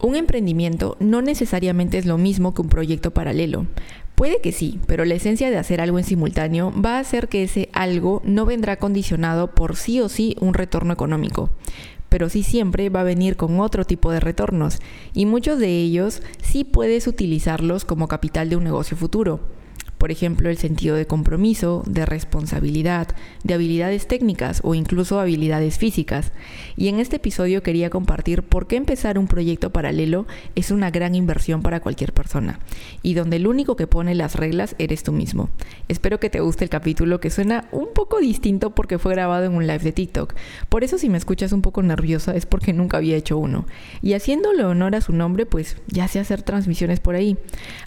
Un emprendimiento no necesariamente es lo mismo que un proyecto paralelo. Puede que sí, pero la esencia de hacer algo en simultáneo va a hacer que ese algo no vendrá condicionado por sí o sí un retorno económico pero sí siempre va a venir con otro tipo de retornos y muchos de ellos sí puedes utilizarlos como capital de un negocio futuro por ejemplo, el sentido de compromiso, de responsabilidad, de habilidades técnicas o incluso habilidades físicas. Y en este episodio quería compartir por qué empezar un proyecto paralelo es una gran inversión para cualquier persona y donde el único que pone las reglas eres tú mismo. Espero que te guste el capítulo que suena un poco distinto porque fue grabado en un live de TikTok. Por eso si me escuchas un poco nerviosa es porque nunca había hecho uno. Y haciéndole honor a su nombre, pues ya sé hacer transmisiones por ahí.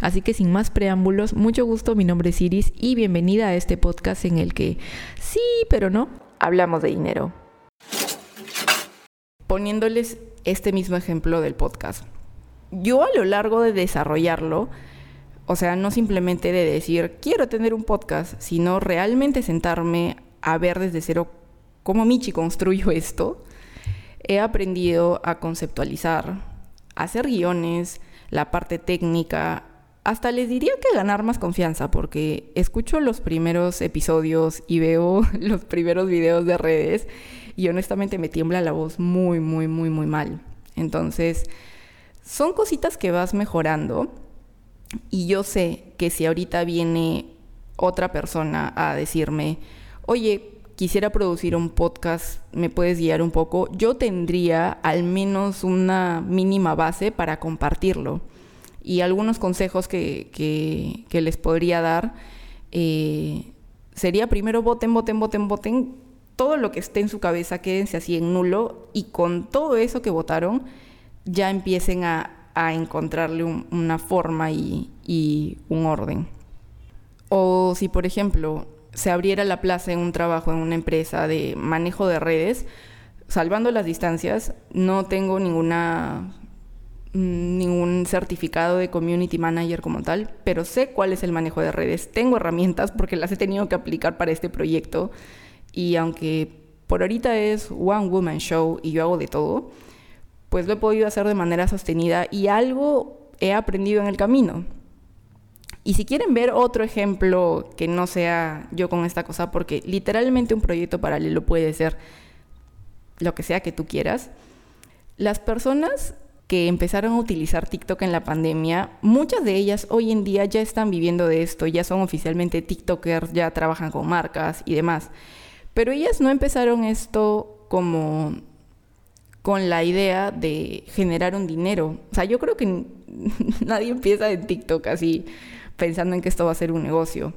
Así que sin más preámbulos, mucho gusto nombre es Iris y bienvenida a este podcast en el que sí, pero no, hablamos de dinero. Poniéndoles este mismo ejemplo del podcast. Yo a lo largo de desarrollarlo, o sea, no simplemente de decir, quiero tener un podcast, sino realmente sentarme a ver desde cero cómo Michi construyó esto, he aprendido a conceptualizar, a hacer guiones, la parte técnica, hasta les diría que ganar más confianza, porque escucho los primeros episodios y veo los primeros videos de redes y honestamente me tiembla la voz muy, muy, muy, muy mal. Entonces, son cositas que vas mejorando y yo sé que si ahorita viene otra persona a decirme, oye, quisiera producir un podcast, ¿me puedes guiar un poco? Yo tendría al menos una mínima base para compartirlo y algunos consejos que, les podría dar eh, sería primero voten, voten, voten, voten. Todo lo que esté en su cabeza, quédense así en nulo y con todo eso que votaron, ya empiecen a, encontrarle una forma y, y un orden. O si, por ejemplo, se abriera la plaza en un trabajo en una empresa de manejo de redes, salvando las distancias, no tengo ninguna ningún certificado de community manager como tal, pero sé cuál es el manejo de redes. Tengo herramientas porque las he tenido que aplicar para este proyecto y aunque por ahorita es one woman show y yo hago de todo, pues lo he podido hacer de manera sostenida y algo he aprendido en el camino. Y si quieren ver otro ejemplo que no sea yo con esta cosa, porque literalmente un proyecto paralelo puede ser lo que sea que tú quieras, las personas que empezaron a utilizar TikTok en la pandemia, muchas de ellas hoy en día ya están viviendo de esto, ya son oficialmente TikTokers, ya trabajan con marcas y demás. Pero ellas no empezaron esto como con la idea de generar un dinero. O sea, yo creo que nadie empieza en TikTok así pensando en que esto va a ser un negocio.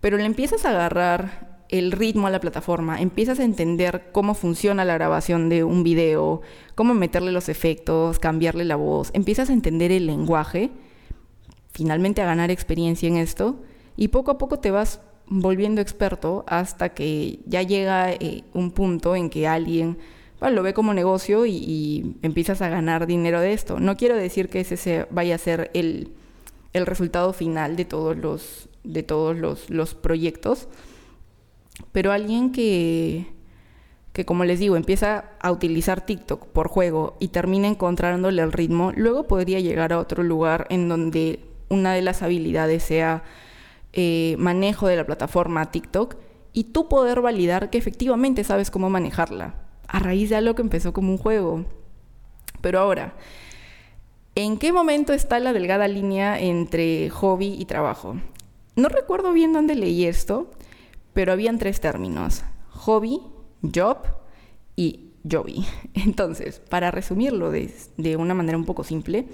Pero le empiezas a agarrar el ritmo a la plataforma, empiezas a entender cómo funciona la grabación de un video, cómo meterle los efectos, cambiarle la voz, empiezas a entender el lenguaje, finalmente a ganar experiencia en esto y poco a poco te vas volviendo experto hasta que ya llega eh, un punto en que alguien lo ve como negocio y, empiezas a ganar dinero de esto. No quiero decir que ese vaya a ser el, resultado final de todos los, de todos los proyectos, pero alguien que, que, como les digo, empieza a utilizar TikTok por juego y termina encontrándole el ritmo, luego podría llegar a otro lugar en donde una de las habilidades sea eh, manejo de la plataforma TikTok y tú poder validar que efectivamente sabes cómo manejarla, a raíz de algo que empezó como un juego. Pero ahora, ¿en qué momento está la delgada línea entre hobby y trabajo? No recuerdo bien dónde leí esto, pero habían tres términos, hobby, job y jobby. Entonces, para resumirlo de, de una manera un poco simple,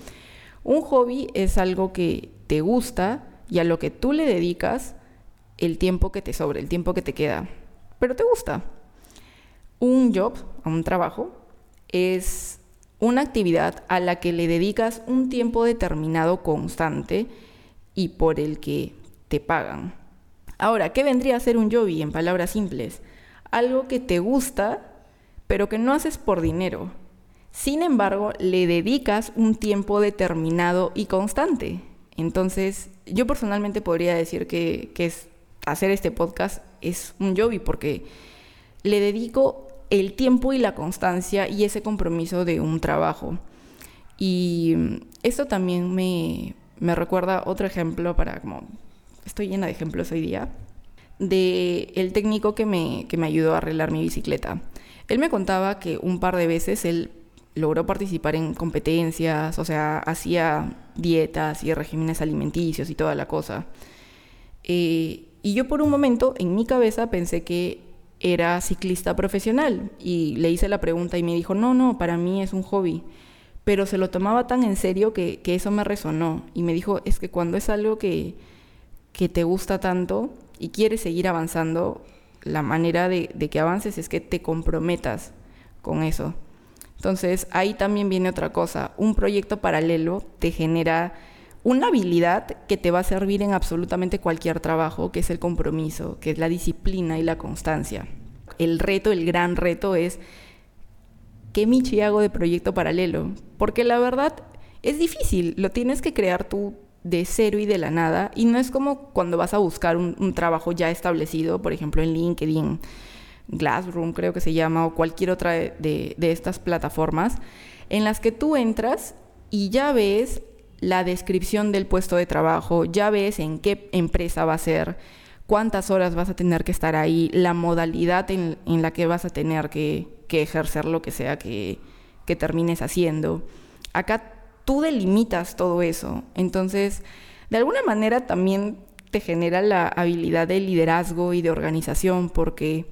un hobby es algo que te gusta y a lo que tú le dedicas el tiempo que te sobra, el tiempo que te queda, pero te gusta. Un job, un trabajo, es una actividad a la que le dedicas un tiempo determinado constante y por el que te pagan. Ahora, ¿qué vendría a ser un Yobi en palabras simples? Algo que te gusta, pero que no haces por dinero. Sin embargo, le dedicas un tiempo determinado y constante. Entonces, yo personalmente podría decir que, es, hacer este podcast es un Yobi porque le dedico el tiempo y la constancia y ese compromiso de un trabajo. Y esto también me, me recuerda otro ejemplo para como estoy llena de ejemplos hoy día de el técnico que me, que me ayudó a arreglar mi bicicleta. Él me contaba que un par de veces él logró participar en competencias, o sea, hacía dietas y regímenes alimenticios y toda la cosa. Eh, y yo por un momento en mi cabeza pensé que era ciclista profesional y le hice la pregunta y me dijo, no, no, para mí es un hobby. Pero se lo tomaba tan en serio que, eso me resonó y me dijo, es que cuando es algo que, que te gusta tanto y quieres seguir avanzando, la manera de, que avances es que te comprometas con eso. Entonces ahí también viene otra cosa. Un proyecto paralelo te genera una habilidad que te va a servir en absolutamente cualquier trabajo, que es el compromiso, que es la disciplina y la constancia. El reto, el gran reto es, ¿qué Michi hago de proyecto paralelo? Porque la verdad es difícil, lo tienes que crear tú de cero y de la nada, y no es como cuando vas a buscar un, trabajo ya establecido, por ejemplo en LinkedIn Glassroom creo que se llama, o cualquier otra de, estas plataformas, en las que tú entras y ya ves la descripción del puesto de trabajo, ya ves en qué empresa va a ser, cuántas horas vas a tener que estar ahí, la modalidad en, la que vas a tener que, ejercer lo que sea que, que, termines haciendo. Acá tú delimitas todo eso. Entonces, de alguna manera también te genera la habilidad de liderazgo y de organización porque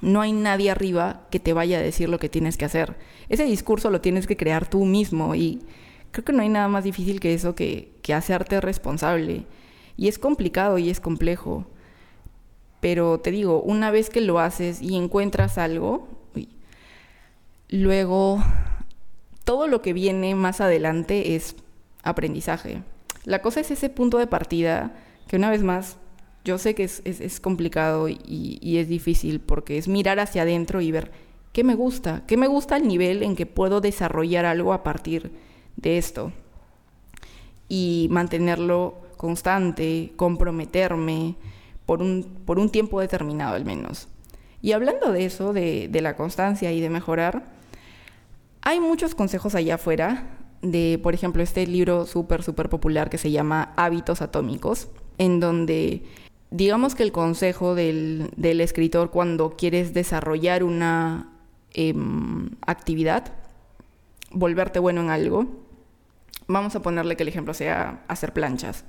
no hay nadie arriba que te vaya a decir lo que tienes que hacer. Ese discurso lo tienes que crear tú mismo y creo que no hay nada más difícil que eso, que, hacerte responsable. Y es complicado y es complejo. Pero te digo, una vez que lo haces y encuentras algo, luego todo lo que viene más adelante es aprendizaje. La cosa es ese punto de partida que una vez más yo sé que es, complicado y, es difícil porque es mirar hacia adentro y ver qué me gusta, qué me gusta al nivel en que puedo desarrollar algo a partir de esto y mantenerlo constante, comprometerme por un, tiempo determinado al menos. Y hablando de eso, de la constancia y de mejorar, hay muchos consejos allá afuera de, por ejemplo, este libro súper, súper popular que se llama Hábitos Atómicos, en donde digamos que el consejo del, escritor cuando quieres desarrollar una em, actividad, volverte bueno en algo, vamos a ponerle que el ejemplo sea hacer planchas.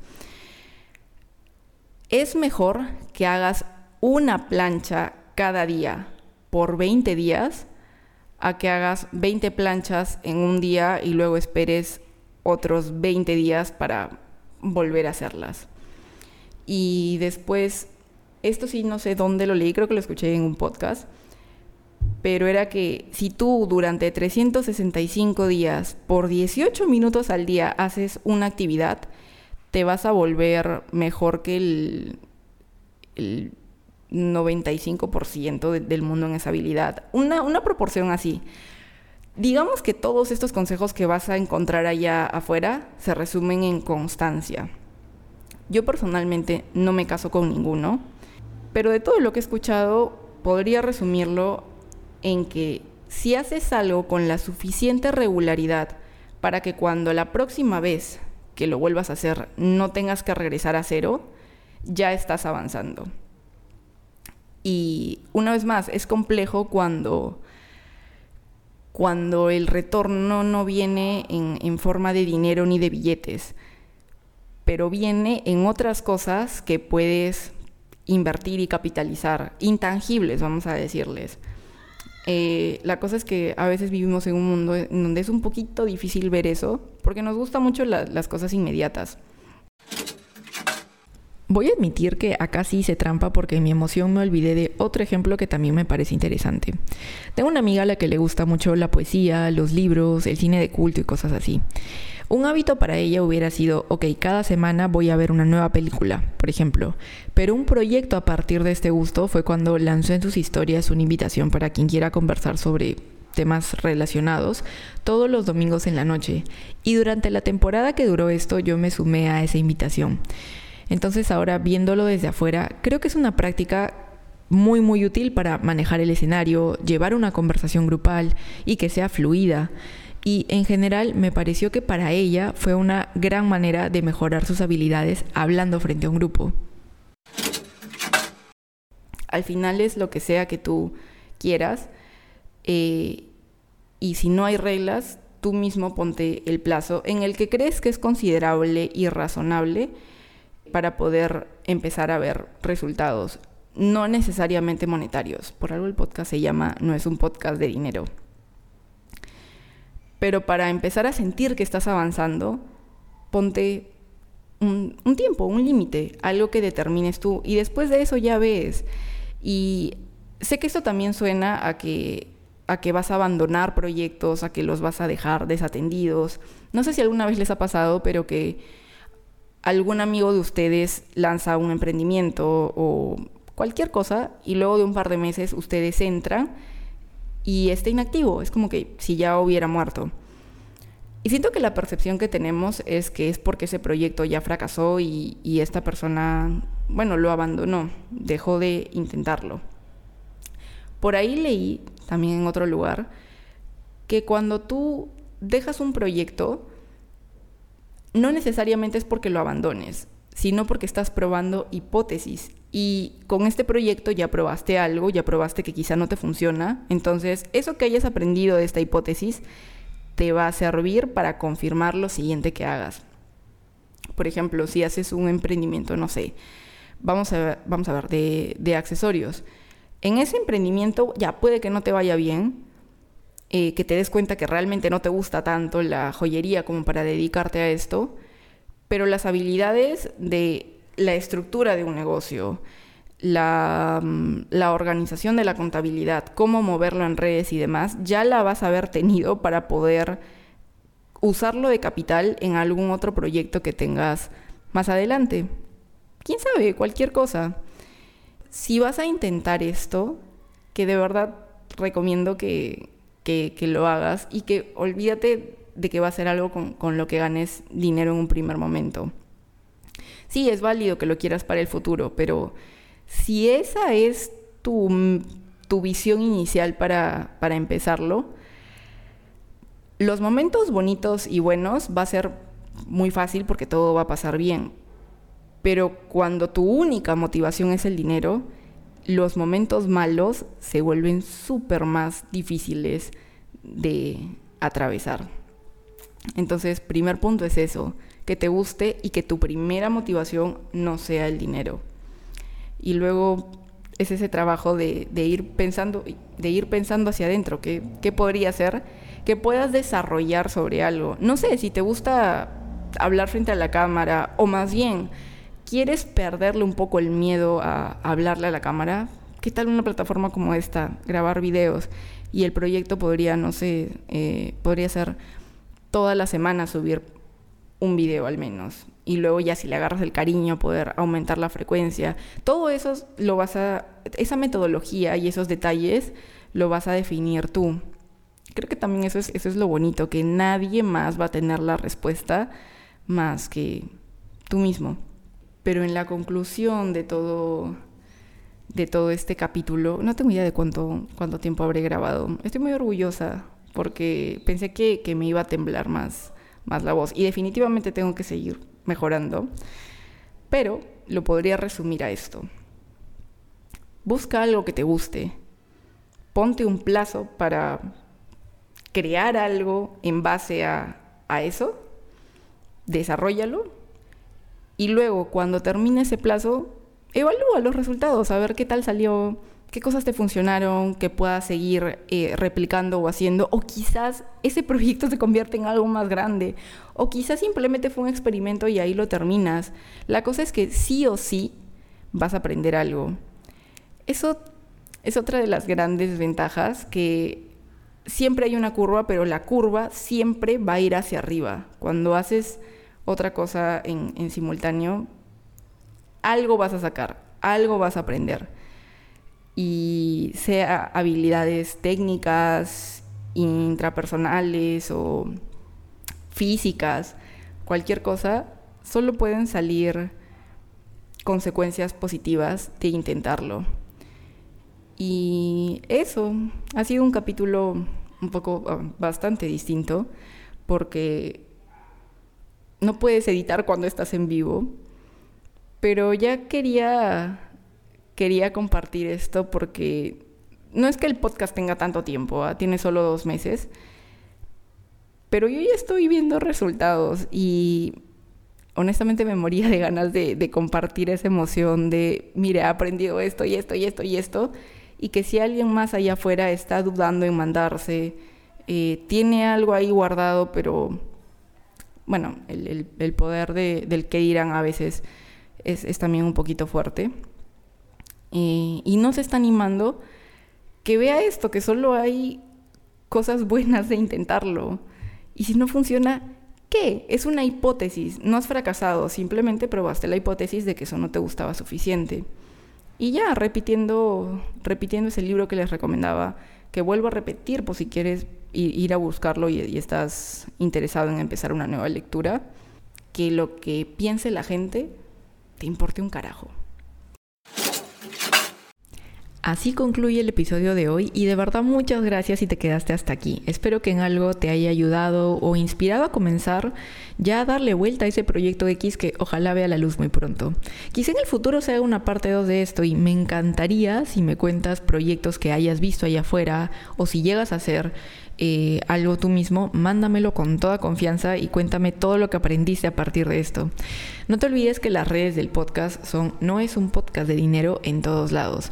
Es mejor que hagas una plancha cada día por 20 días a que hagas 20 planchas en un día y luego esperes otros 20 días para volver a hacerlas. Y después, esto sí no sé dónde lo leí, creo que lo escuché en un podcast, pero era que si tú durante 365 días, por 18 minutos al día, haces una actividad, te vas a volver mejor que el, el 95% del mundo en esa habilidad. Una, una proporción así. Digamos que todos estos consejos que vas a encontrar allá afuera se resumen en constancia. Yo personalmente no me caso con ninguno, pero de todo lo que he escuchado podría resumirlo en que si haces algo con la suficiente regularidad para que cuando la próxima vez que lo vuelvas a hacer no tengas que regresar a cero, ya estás avanzando. Y una vez más, es complejo cuando, cuando el retorno no viene en, forma de dinero ni de billetes, pero viene en otras cosas que puedes invertir y capitalizar, intangibles, vamos a decirles. Eh, la cosa es que a veces vivimos en un mundo en donde es un poquito difícil ver eso, porque nos gustan mucho las cosas inmediatas. Voy a admitir que acá sí hice trampa porque en mi emoción me olvidé de otro ejemplo que también me parece interesante. Tengo una amiga a la que le gusta mucho la poesía, los libros, el cine de culto y cosas así. Un hábito para ella hubiera sido, ok, cada semana voy a ver una nueva película, por ejemplo. Pero un proyecto a partir de este gusto fue cuando lanzó en sus historias una invitación para quien quiera conversar sobre temas relacionados todos los domingos en la noche. Y durante la temporada que duró esto yo me sumé a esa invitación. Entonces ahora viéndolo desde afuera, creo que es una práctica muy muy útil para manejar el escenario, llevar una conversación grupal y que sea fluida. y en general me pareció que para ella fue una gran manera de mejorar sus habilidades hablando frente a un grupo. Al final es lo que sea que tú quieras eh, y si no hay reglas, tú mismo ponte el plazo en el que crees que es considerable y razonable para poder empezar a ver resultados, no necesariamente monetarios. Por algo el podcast se llama No es un podcast de dinero. Pero para empezar a sentir que estás avanzando, ponte un, tiempo, un límite, algo que determines tú. Y después de eso ya ves. Y sé que esto también suena a que, a que vas a abandonar proyectos, a que los vas a dejar desatendidos. No sé si alguna vez les ha pasado, pero que algún amigo de ustedes lanza un emprendimiento o cualquier cosa y luego de un par de meses ustedes entran y está inactivo. Es como que si ya hubiera muerto. Y siento que la percepción que tenemos es que es porque ese proyecto ya fracasó y, y esta persona, bueno, lo abandonó, dejó de intentarlo. Por ahí leí, también en otro lugar, que cuando tú dejas un proyecto, no necesariamente es porque lo abandones, sino porque estás probando hipótesis y con este proyecto ya probaste algo, ya probaste que quizá no te funciona. Entonces, eso que hayas aprendido de esta hipótesis te va a servir para confirmar lo siguiente que hagas. Por ejemplo, si haces un emprendimiento, no sé, vamos a ver, vamos a ver de, de accesorios. En ese emprendimiento ya puede que no te vaya bien, eh, que te des cuenta que realmente no te gusta tanto la joyería como para dedicarte a esto, pero las habilidades de la estructura de un negocio, mm, la, organización de la contabilidad, cómo moverlo en redes y demás, ya la vas a haber tenido para poder usarlo de capital en algún otro proyecto que tengas más adelante. ¿Quién sabe? Cualquier cosa. Si vas a intentar esto, que de verdad recomiendo que, lo hagas y que olvídate de que va a ser algo con lo que ganes dinero en un primer momento sí, es válido que lo quieras para el futuro, pero si esa es tu, visión inicial para, para empezarlo, los momentos bonitos y buenos va a ser muy fácil porque todo va a pasar bien. Pero cuando tu única motivación es el dinero, los momentos malos se vuelven súper más difíciles de atravesar. Entonces, primer punto es eso, que te guste y que tu primera motivación no sea el dinero. Y luego es ese trabajo de, ir pensando, de ir pensando hacia adentro, ¿qué, qué podría ser? Que puedas desarrollar sobre algo. No sé, si te gusta hablar frente a la cámara, o más bien, ¿quieres perderle un poco el miedo a, hablarle a la cámara? ¿Qué tal una plataforma como esta? Grabar videos. Y el proyecto podría, no sé, eh, podría ser toda la semana subir un video al menos. Y luego ya si le agarras el cariño, poder aumentar la frecuencia. Todo eso lo vas a, esa metodología y esos detalles lo vas a definir tú. Creo que también eso es, eso es lo bonito, que nadie más va a tener la respuesta más que tú mismo. Pero en la conclusión de todo, de todo este capítulo, no tengo idea de cuánto, cuánto tiempo habré grabado. Estoy muy orgullosa porque pensé que, me iba a temblar más más la voz. Y definitivamente tengo que seguir mejorando. Pero lo podría resumir a esto. Busca algo que te guste. Ponte un plazo para crear algo en base a, a eso. Desarrollalo. Y luego, cuando termine ese plazo, evalúa los resultados, a ver qué tal salió, qué cosas te funcionaron, que puedas seguir eh, replicando o haciendo, o quizás ese proyecto se convierte en algo más grande, o quizás simplemente fue un experimento y ahí lo terminas. La cosa es que sí o sí vas a aprender algo. Eso es otra de las grandes ventajas, que siempre hay una curva, pero la curva siempre va a ir hacia arriba. Cuando haces otra cosa en simultáneo, algo vas a sacar, algo vas a aprender y sea habilidades técnicas, intrapersonales o físicas, cualquier cosa, solo pueden salir consecuencias positivas de intentarlo. Y eso ha sido un capítulo un poco, ah, bastante distinto, porque no puedes editar cuando estás en vivo. Pero ya quería, quería compartir esto porque no es que el podcast tenga tanto tiempo, ¿ah? tiene solo dos meses, pero yo ya estoy viendo resultados y honestamente me moría de ganas de, compartir esa emoción de, mire, he aprendido esto y esto y esto y esto, y que si alguien más allá afuera está dudando en mandarse, eh, tiene algo ahí guardado, pero bueno, el, poder del que dirán a veces es, también un poquito fuerte. Y no se está animando, que vea esto, que solo hay cosas buenas de intentarlo. Y si no funciona, ¿Qué? Es una hipótesis, no has fracasado, simplemente probaste la hipótesis de que eso no te gustaba suficiente. Y ya, repitiendo, repitiendo ese libro que les recomendaba, que vuelvo a repetir por si quieres ir, a buscarlo y, y estás interesado en empezar una nueva lectura, que lo que piense la gente te importe un carajo. Así concluye el episodio de hoy y de verdad muchas gracias si te quedaste hasta aquí. Espero que en algo te haya ayudado o inspirado a comenzar ya a darle vuelta a ese proyecto X que ojalá vea la luz muy pronto. Quizá en el futuro sea una parte 2 de esto y me encantaría si me cuentas proyectos que hayas visto allá afuera o si llegas a hacer eh, algo tú mismo, mándamelo con toda confianza y cuéntame todo lo que aprendiste a partir de esto. No te olvides que las redes del podcast son No es un podcast de dinero en todos lados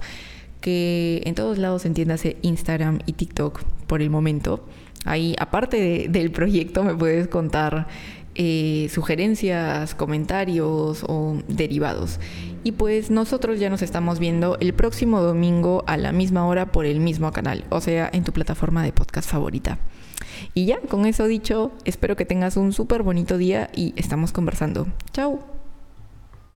que en todos lados entiéndase Instagram y TikTok por el momento. Ahí, aparte del proyecto, me puedes contar eh, sugerencias, comentarios o derivados. Y pues nosotros ya nos estamos viendo el próximo domingo a la misma hora por el mismo canal, o sea, en tu plataforma de podcast favorita. Y ya, con eso dicho, espero que tengas un súper bonito día y estamos conversando. Chao.